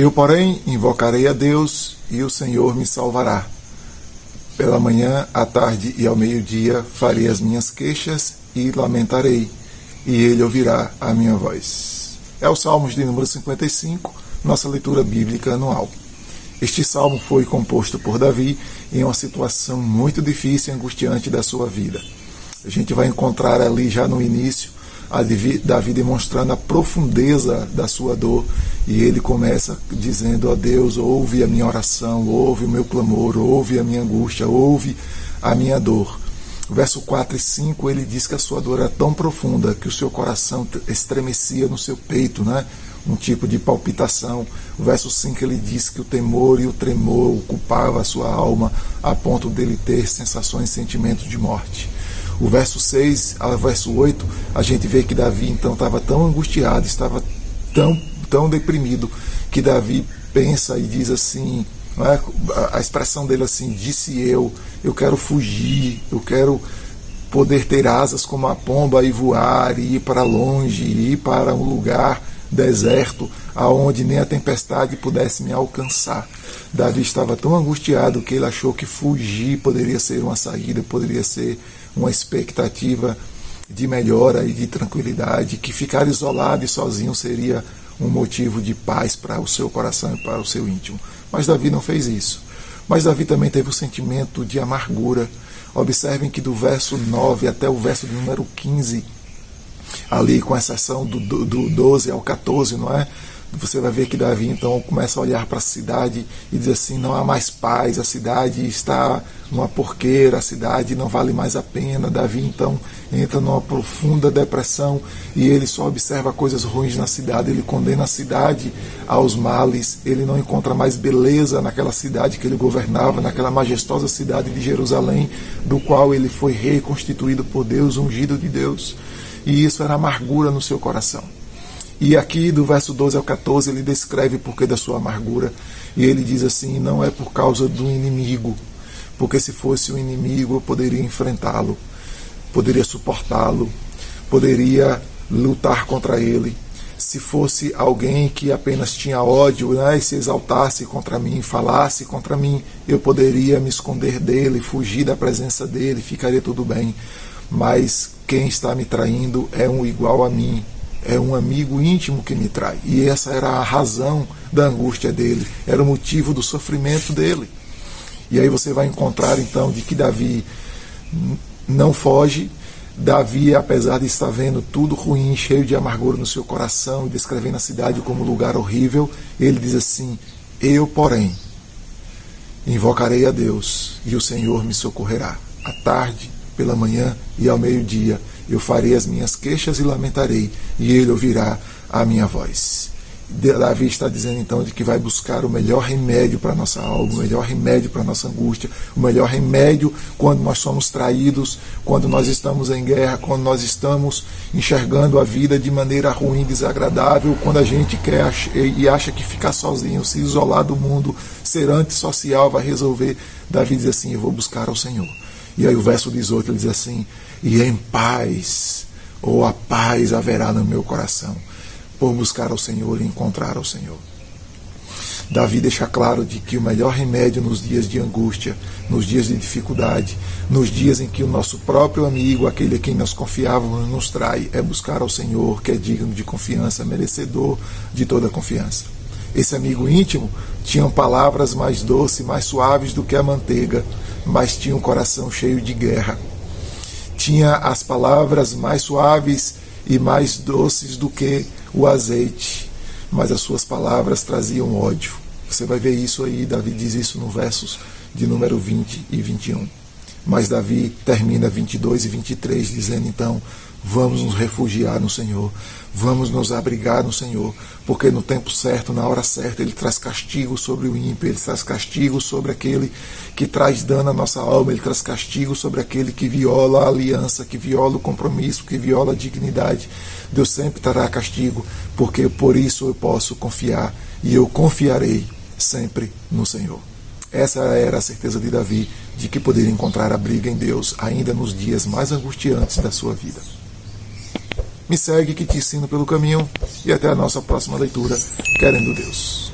Eu, porém, invocarei a Deus e o Senhor me salvará. Pela manhã, à tarde e ao meio-dia farei as minhas queixas e lamentarei, e ele ouvirá a minha voz. É o Salmos de número 55, nossa leitura bíblica anual. Este salmo foi composto por Davi em uma situação muito difícil e angustiante da sua vida. A gente vai encontrar ali já no início Davi demonstrando a profundeza da sua dor. E ele começa dizendo a Deus: ouve a minha oração, ouve o meu clamor, ouve a minha angústia, ouve a minha dor. Verso 4 e 5 ele diz que a sua dor era tão profunda que o seu coração estremecia no seu peito, né? um tipo de palpitação. O verso 5 ele diz que o temor e o tremor ocupava a sua alma a ponto dele ter sensações e sentimentos de morte. O verso 6 ao verso 8, a gente vê que Davi então estava tão angustiado, estava tão, tão deprimido, que Davi pensa e diz assim, é? a expressão dele assim, disse eu, eu quero fugir, eu quero poder ter asas como a pomba e voar, e ir para longe, e ir para um lugar deserto, aonde nem a tempestade pudesse me alcançar. Davi estava tão angustiado que ele achou que fugir poderia ser uma saída, poderia ser uma expectativa de melhora e de tranquilidade, que ficar isolado e sozinho seria um motivo de paz para o seu coração e para o seu íntimo. Mas Davi não fez isso. Mas Davi também teve o sentimento de amargura. Observem que do verso 9 até o verso número 15, ali com exceção do, do, do 12 ao 14, não é? Você vai ver que Davi então começa a olhar para a cidade e diz assim: não há mais paz, a cidade está numa porqueira, a cidade não vale mais a pena. Davi então entra numa profunda depressão e ele só observa coisas ruins na cidade, ele condena a cidade aos males, ele não encontra mais beleza naquela cidade que ele governava, naquela majestosa cidade de Jerusalém, do qual ele foi rei constituído por Deus, ungido de Deus. E isso era amargura no seu coração. E aqui do verso 12 ao 14 ele descreve o porquê da sua amargura. E ele diz assim: não é por causa do inimigo, porque se fosse o inimigo eu poderia enfrentá-lo, poderia suportá-lo, poderia lutar contra ele. Se fosse alguém que apenas tinha ódio né, e se exaltasse contra mim, falasse contra mim, eu poderia me esconder dele, fugir da presença dele, ficaria tudo bem. Mas quem está me traindo é um igual a mim, é um amigo íntimo que me trai. E essa era a razão da angústia dele, era o motivo do sofrimento dele. E aí você vai encontrar então de que Davi não foge. Davi, apesar de estar vendo tudo ruim, cheio de amargura no seu coração e descrevendo a cidade como um lugar horrível, ele diz assim: Eu, porém, invocarei a Deus e o Senhor me socorrerá. À tarde, pela manhã e ao meio-dia eu farei as minhas queixas e lamentarei, e ele ouvirá a minha voz. Davi está dizendo então de que vai buscar o melhor remédio para a nossa alma, o melhor remédio para a nossa angústia, o melhor remédio quando nós somos traídos, quando nós estamos em guerra, quando nós estamos enxergando a vida de maneira ruim, desagradável, quando a gente quer e acha que ficar sozinho, se isolar do mundo, ser antissocial vai resolver. Davi diz assim: Eu vou buscar ao Senhor. E aí o verso 18 ele diz assim: E em paz, ou a paz haverá no meu coração, por buscar ao Senhor e encontrar ao Senhor. Davi deixa claro de que o melhor remédio nos dias de angústia, nos dias de dificuldade, nos dias em que o nosso próprio amigo, aquele a quem nós confiávamos, nos trai, é buscar ao Senhor, que é digno de confiança, merecedor de toda confiança. Esse amigo íntimo tinha palavras mais doces, mais suaves do que a manteiga, mas tinha um coração cheio de guerra. Tinha as palavras mais suaves e mais doces do que o azeite, mas as suas palavras traziam ódio. Você vai ver isso aí, Davi diz isso no versos de número 20 e 21. Mas Davi termina 22 e 23 dizendo então: Vamos nos refugiar no Senhor, vamos nos abrigar no Senhor, porque no tempo certo, na hora certa, Ele traz castigo sobre o ímpio, Ele traz castigo sobre aquele que traz dano à nossa alma, Ele traz castigo sobre aquele que viola a aliança, que viola o compromisso, que viola a dignidade. Deus sempre trará castigo, porque por isso eu posso confiar e eu confiarei sempre no Senhor. Essa era a certeza de Davi de que poderia encontrar a briga em Deus ainda nos dias mais angustiantes da sua vida. Me segue que te ensino pelo caminho e até a nossa próxima leitura, querendo Deus.